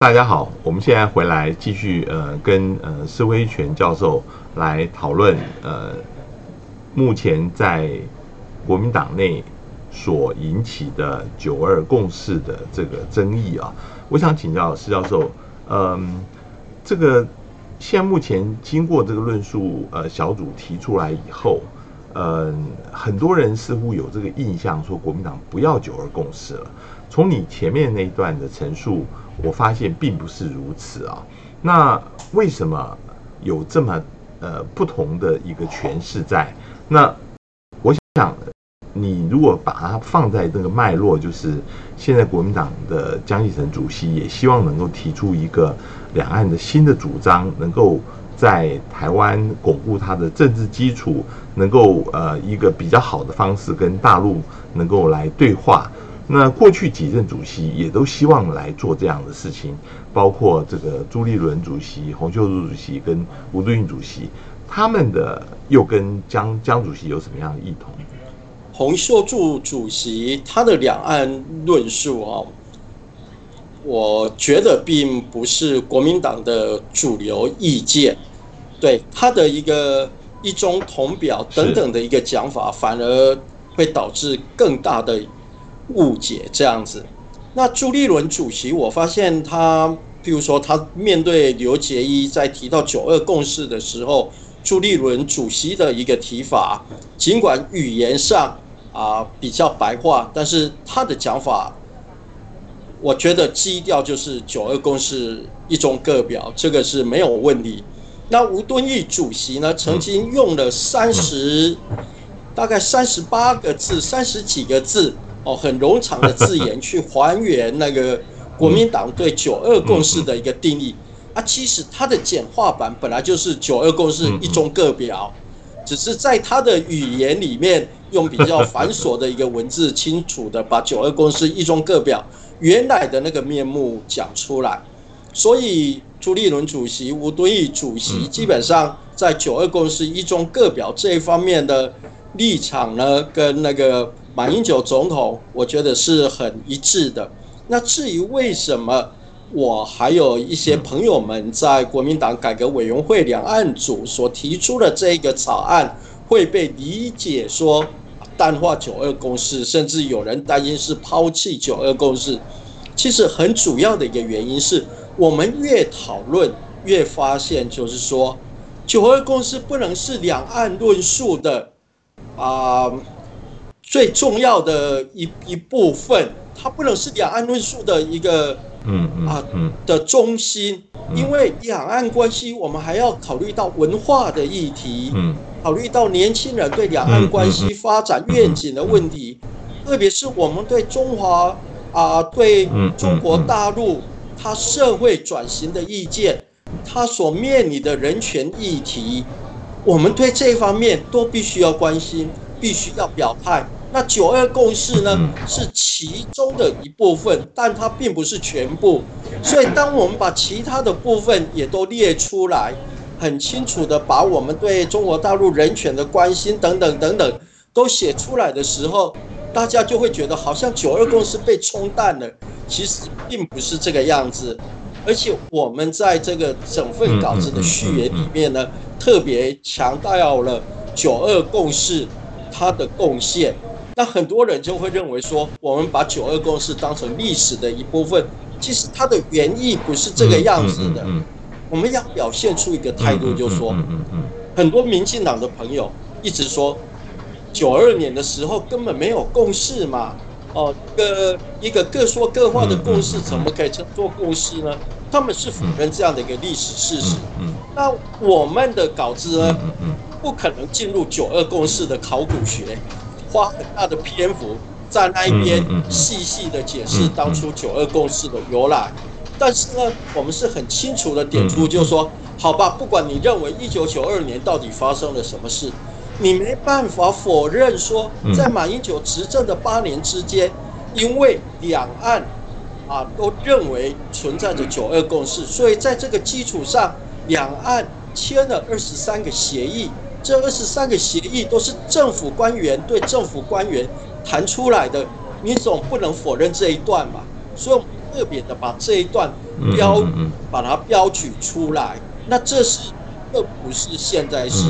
大家好，我们现在回来继续呃跟呃施威全教授来讨论呃目前在国民党内所引起的九二共识的这个争议啊，我想请教施教授，嗯，这个现在目前经过这个论述呃小组提出来以后，嗯，很多人似乎有这个印象说国民党不要九二共识了。从你前面那一段的陈述。我发现并不是如此啊，那为什么有这么呃不同的一个诠释在？那我想，你如果把它放在这个脉络，就是现在国民党的江启臣主席也希望能够提出一个两岸的新的主张，能够在台湾巩固它的政治基础，能够呃一个比较好的方式跟大陆能够来对话。那过去几任主席也都希望来做这样的事情，包括这个朱立伦主席、洪秀柱主席跟吴敦义主席，他们的又跟江江主席有什么样的异同？洪秀柱主席他的两岸论述啊，我觉得并不是国民党的主流意见，对他的一个一中同表等等的一个讲法，反而会导致更大的。误解这样子，那朱立伦主席，我发现他，譬如说他面对刘杰一在提到九二共识的时候，朱立伦主席的一个提法，尽管语言上啊比较白话，但是他的讲法，我觉得基调就是九二共识一中各表，这个是没有问题。那吴敦义主席呢，曾经用了三十，大概三十八个字，三十几个字。哦，很冗长的字眼去还原那个国民党对九二共识的一个定义啊，其实它的简化版本来就是九二共识一中各表，只是在他的语言里面用比较繁琐的一个文字，清楚的把九二共识一中各表原来的那个面目讲出来。所以朱立伦主席、吴敦义主席基本上在九二共识一中各表这一方面的立场呢，跟那个。马英九总统，我觉得是很一致的。那至于为什么我还有一些朋友们在国民党改革委员会两岸组所提出的这个草案会被理解说淡化九二共识，甚至有人担心是抛弃九二共识。其实很主要的一个原因是我们越讨论越发现，就是说九二共识不能是两岸论述的啊。最重要的一一部分，它不能是两岸论述的一个，嗯嗯啊的中心，因为两岸关系，我们还要考虑到文化的议题，嗯，考虑到年轻人对两岸关系发展愿景的问题，特别是我们对中华啊，对中国大陆它社会转型的意见，它所面临的人权议题，我们对这方面都必须要关心，必须要表态。那九二共识呢，是其中的一部分，但它并不是全部。所以，当我们把其他的部分也都列出来，很清楚的把我们对中国大陆人权的关心等等等等都写出来的时候，大家就会觉得好像九二共识被冲淡了。其实并不是这个样子。而且我们在这个整份稿子的序言里面呢，特别强调了九二共识它的贡献。那很多人就会认为说，我们把九二共识当成历史的一部分，其实它的原意不是这个样子的。我们要表现出一个态度，就是说，很多民进党的朋友一直说，九二年的时候根本没有共识嘛，哦，一个一个各说各话的共识，怎么可以称作共识呢？他们是否认这样的一个历史事实？那我们的稿子呢，不可能进入九二共识的考古学。花很大的篇幅在那一边细细的解释当初九二共识的由来，但是呢，我们是很清楚的点出，就是说，好吧，不管你认为一九九二年到底发生了什么事，你没办法否认说，在马英九执政的八年之间，因为两岸啊都认为存在着九二共识，所以在这个基础上，两岸签了二十三个协议。这二十三个协议都是政府官员对政府官员谈出来的，你总不能否认这一段吧？所以特别的把这一段标把它标举出来。那这是这不是现在是，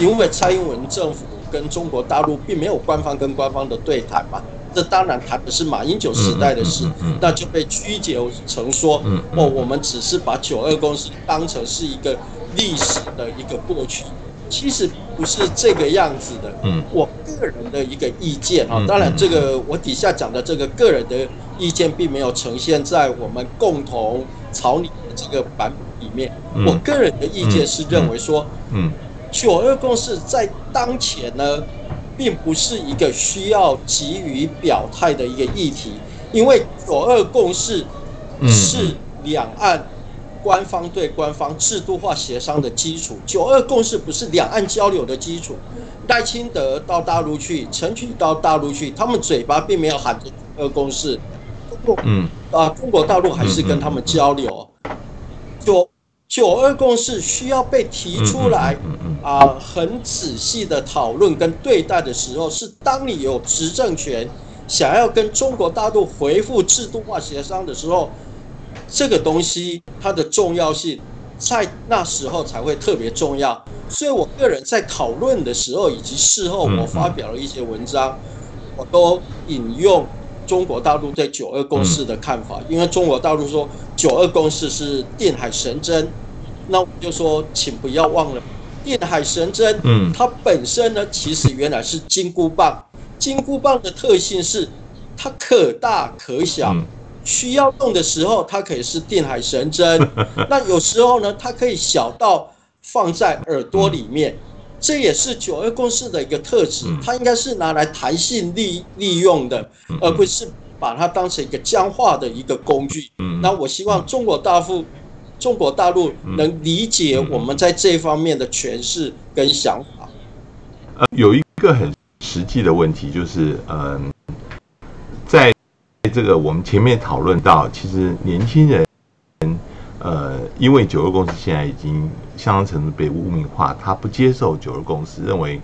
因为蔡英文政府跟中国大陆并没有官方跟官方的对谈嘛。这当然谈的是马英九时代的事，那就被曲解成说，哦，我们只是把九二共识当成是一个历史的一个过去，其实不是这个样子的。嗯，我个人的一个意见啊，当然这个我底下讲的这个个人的意见，并没有呈现在我们共同草拟的这个版本里面。我个人的意见是认为说，嗯，九二共识在当前呢。并不是一个需要急于表态的一个议题，因为九二共识是两岸官方对官方制度化协商的基础。九二共识不是两岸交流的基础。赖清德到大陆去，陈菊到大陆去，他们嘴巴并没有喊着九二共识，嗯啊，中国大陆还是跟他们交流。九九二共识需要被提出来。啊，很仔细的讨论跟对待的时候，是当你有执政权，想要跟中国大陆回复制度化协商的时候，这个东西它的重要性在那时候才会特别重要。所以我个人在讨论的时候以及事后，我发表了一些文章，我都引用中国大陆对九二共识的看法，因为中国大陆说九二共识是定海神针，那我就说，请不要忘了。定海神针，嗯，它本身呢，其实原来是金箍棒。金箍棒的特性是，它可大可小，需要用的时候，它可以是定海神针。那有时候呢，它可以小到放在耳朵里面，这也是九二共识的一个特质。它应该是拿来弹性利利用的，而不是把它当成一个僵化的一个工具。那我希望中国大陆。中国大陆能理解我们在这方面的诠释跟想法。呃，有一个很实际的问题，就是嗯，在这个我们前面讨论到，其实年轻人，呃，因为九二共识现在已经相当程度被污名化，他不接受九二共识，认为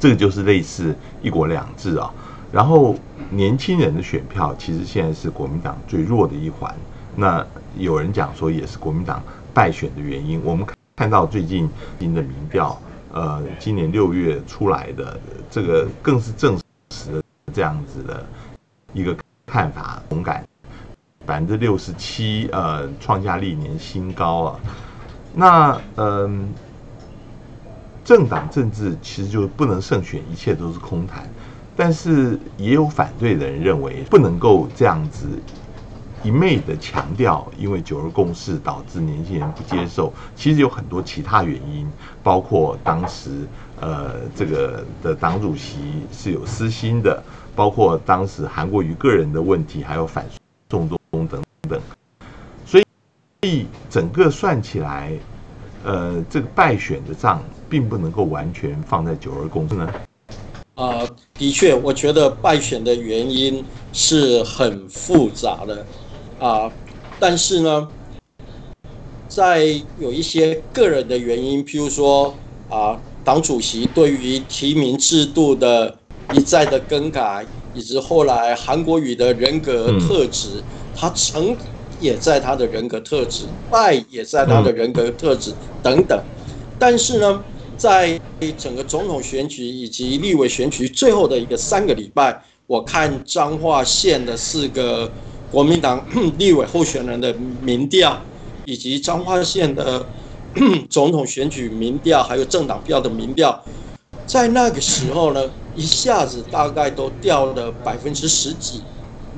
这个就是类似一国两制啊。然后年轻人的选票，其实现在是国民党最弱的一环。那有人讲说，也是国民党败选的原因。我们看到最近新的民调，呃，今年六月出来的这个更是证实了这样子的一个看法，同感百分之六十七，呃，创下历年新高啊。那嗯，政党政治其实就不能胜选，一切都是空谈。但是也有反对的人认为，不能够这样子。一昧的强调，因为九二共识导致年轻人不接受，其实有很多其他原因，包括当时呃这个的党主席是有私心的，包括当时韩国瑜个人的问题，还有反送中等等，所以整个算起来，呃这个败选的账并不能够完全放在九二共识呢。啊，的确，我觉得败选的原因是很复杂的。啊，但是呢，在有一些个人的原因，譬如说啊，党主席对于提名制度的一再的更改，以及后来韩国瑜的人格特质，他成也在他的人格特质，败也在他的人格特质等等。但是呢，在整个总统选举以及立委选举最后的一个三个礼拜，我看彰化县的四个。国民党 立委候选人的民调，以及彰化县的 总统选举民调，还有政党票的民调，在那个时候呢，一下子大概都掉了百分之十几，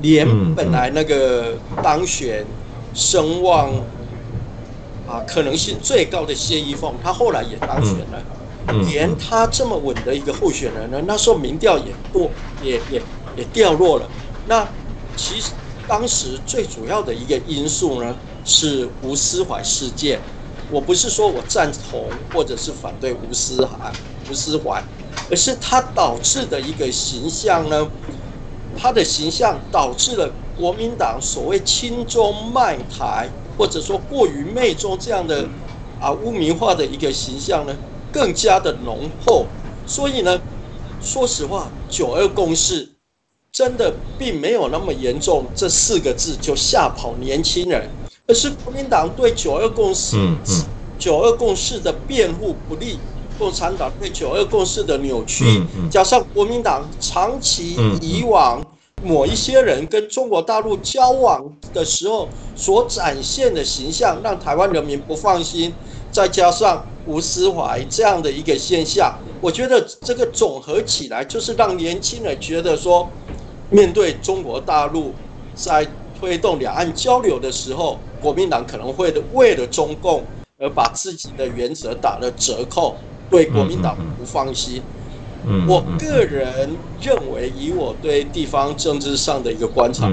连本来那个当选声望啊可能性最高的谢依凤，他后来也当选了，连他这么稳的一个候选人呢，那时候民调也落，也也也掉落了。那其实。当时最主要的一个因素呢，是吴思怀事件。我不是说我赞同或者是反对吴思怀，吴思怀，而是它导致的一个形象呢，它的形象导致了国民党所谓亲中卖台，或者说过于媚中这样的啊污名化的一个形象呢，更加的浓厚。所以呢，说实话，九二共识。真的并没有那么严重，这四个字就吓跑年轻人，而是国民党对九二共识、九二共识的辩护不利，共产党对九二共识的扭曲，加上国民党长期以往某一些人跟中国大陆交往的时候所展现的形象，让台湾人民不放心，再加上吴思怀这样的一个现象，我觉得这个总合起来就是让年轻人觉得说。面对中国大陆在推动两岸交流的时候，国民党可能会为了中共而把自己的原则打了折扣，对国民党不放心。我个人认为，以我对地方政治上的一个观察，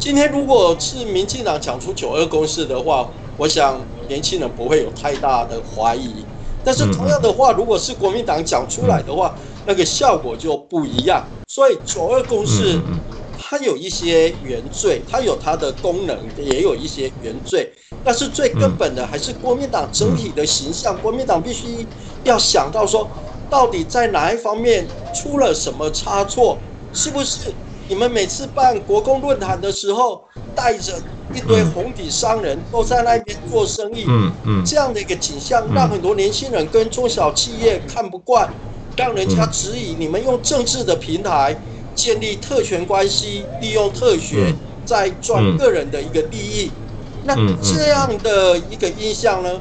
今天如果是民进党讲出九二共识的话，我想年轻人不会有太大的怀疑。但是同样的话，如果是国民党讲出来的话，那个效果就不一样。所以九二共识，它有一些原罪，它有它的功能，也有一些原罪。但是最根本的还是国民党整体的形象。国民党必须要想到说，到底在哪一方面出了什么差错？是不是你们每次办国共论坛的时候，带着一堆红底商人都在那边做生意？嗯嗯，这样的一个景象，让很多年轻人跟中小企业看不惯。让人家质疑你们用政治的平台建立特权关系，利用特权在赚个人的一个利益。那这样的一个印象呢？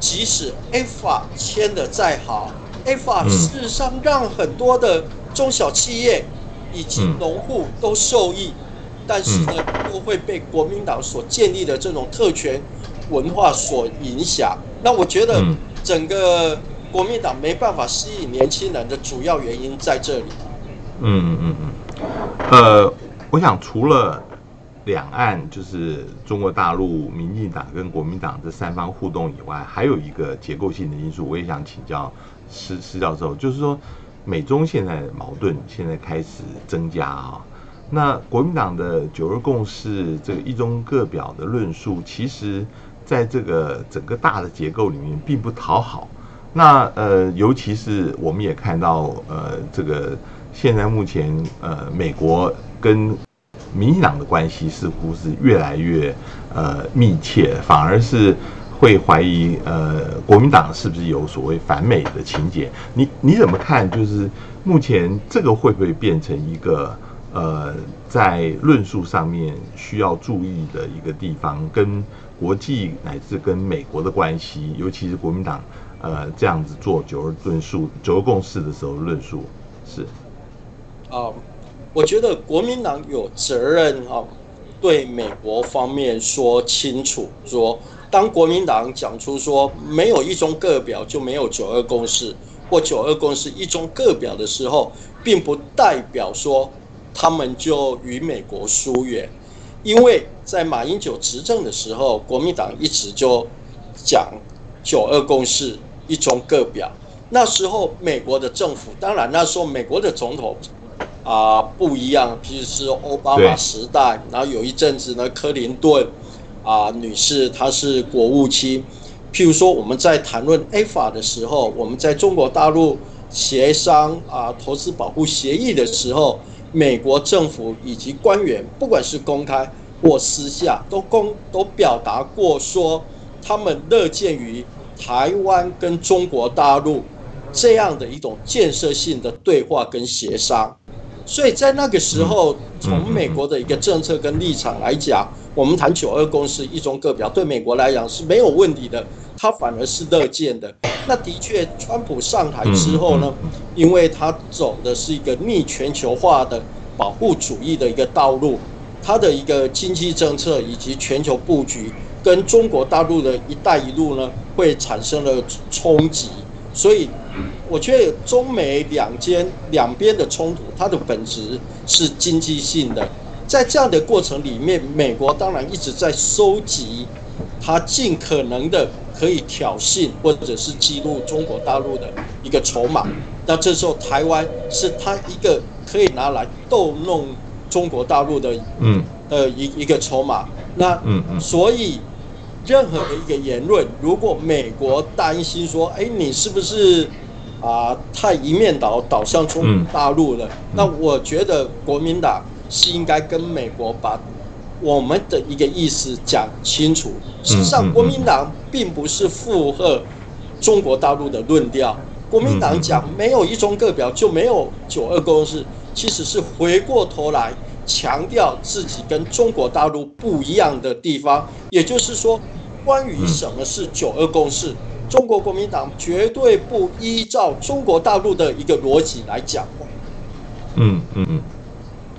即使 A 法签的再好，A 法事实上让很多的中小企业以及农户都受益，但是呢，都会被国民党所建立的这种特权文化所影响。那我觉得整个。国民党没办法吸引年轻人的主要原因在这里。嗯嗯嗯，呃，我想除了两岸就是中国大陆、民进党跟国民党这三方互动以外，还有一个结构性的因素，我也想请教施施教授，就是说美中现在矛盾现在开始增加啊，那国民党的九二共识这个一中各表的论述，其实在这个整个大的结构里面并不讨好。那呃，尤其是我们也看到，呃，这个现在目前呃，美国跟民进党的关系似乎是越来越呃密切，反而是会怀疑呃，国民党是不是有所谓反美的情节？你你怎么看？就是目前这个会不会变成一个呃，在论述上面需要注意的一个地方，跟国际乃至跟美国的关系，尤其是国民党。呃，这样子做九二论述、九二共识的时候论述是，啊，我觉得国民党有责任啊，对美国方面说清楚，说当国民党讲出说没有一中各表就没有九二共识，或九二共识一中各表的时候，并不代表说他们就与美国疏远，因为在马英九执政的时候，国民党一直就讲九二共识。一中各表，那时候美国的政府，当然那时候美国的总统啊不一样，譬如是奥巴马时代，然后有一阵子呢，克林顿啊女士她是国务卿。譬如说我们在谈论 A 法的时候，我们在中国大陆协商啊投资保护协议的时候，美国政府以及官员，不管是公开或私下，都公都表达过说，他们乐见于。台湾跟中国大陆这样的一种建设性的对话跟协商，所以在那个时候，从美国的一个政策跟立场来讲，我们谈九二共识、一中各表，对美国来讲是没有问题的，他反而是乐见的。那的确，川普上台之后呢，因为他走的是一个逆全球化的保护主义的一个道路，他的一个经济政策以及全球布局。跟中国大陆的一带一路呢，会产生了冲击，所以我觉得中美两间两边的冲突，它的本质是经济性的。在这样的过程里面，美国当然一直在收集它尽可能的可以挑衅或者是激怒中国大陆的一个筹码。那这时候，台湾是它一个可以拿来逗弄中国大陆的嗯的一一个筹码。那嗯嗯，所以。任何的一个言论，如果美国担心说，哎，你是不是啊太一面倒倒向中国大陆了。那我觉得国民党是应该跟美国把我们的一个意思讲清楚。事实上，国民党并不是附和中国大陆的论调。国民党讲没有一中各表就没有九二共识，其实是回过头来强调自己跟中国大陆不一样的地方。也就是说，关于什么是九二共识，中国国民党绝对不依照中国大陆的一个逻辑来讲话。嗯嗯嗯。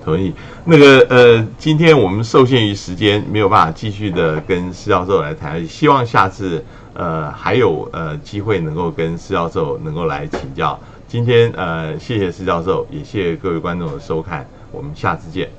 同意，那个呃，今天我们受限于时间，没有办法继续的跟施教授来谈。希望下次呃还有呃机会能够跟施教授能够来请教。今天呃谢谢施教授，也谢谢各位观众的收看，我们下次见。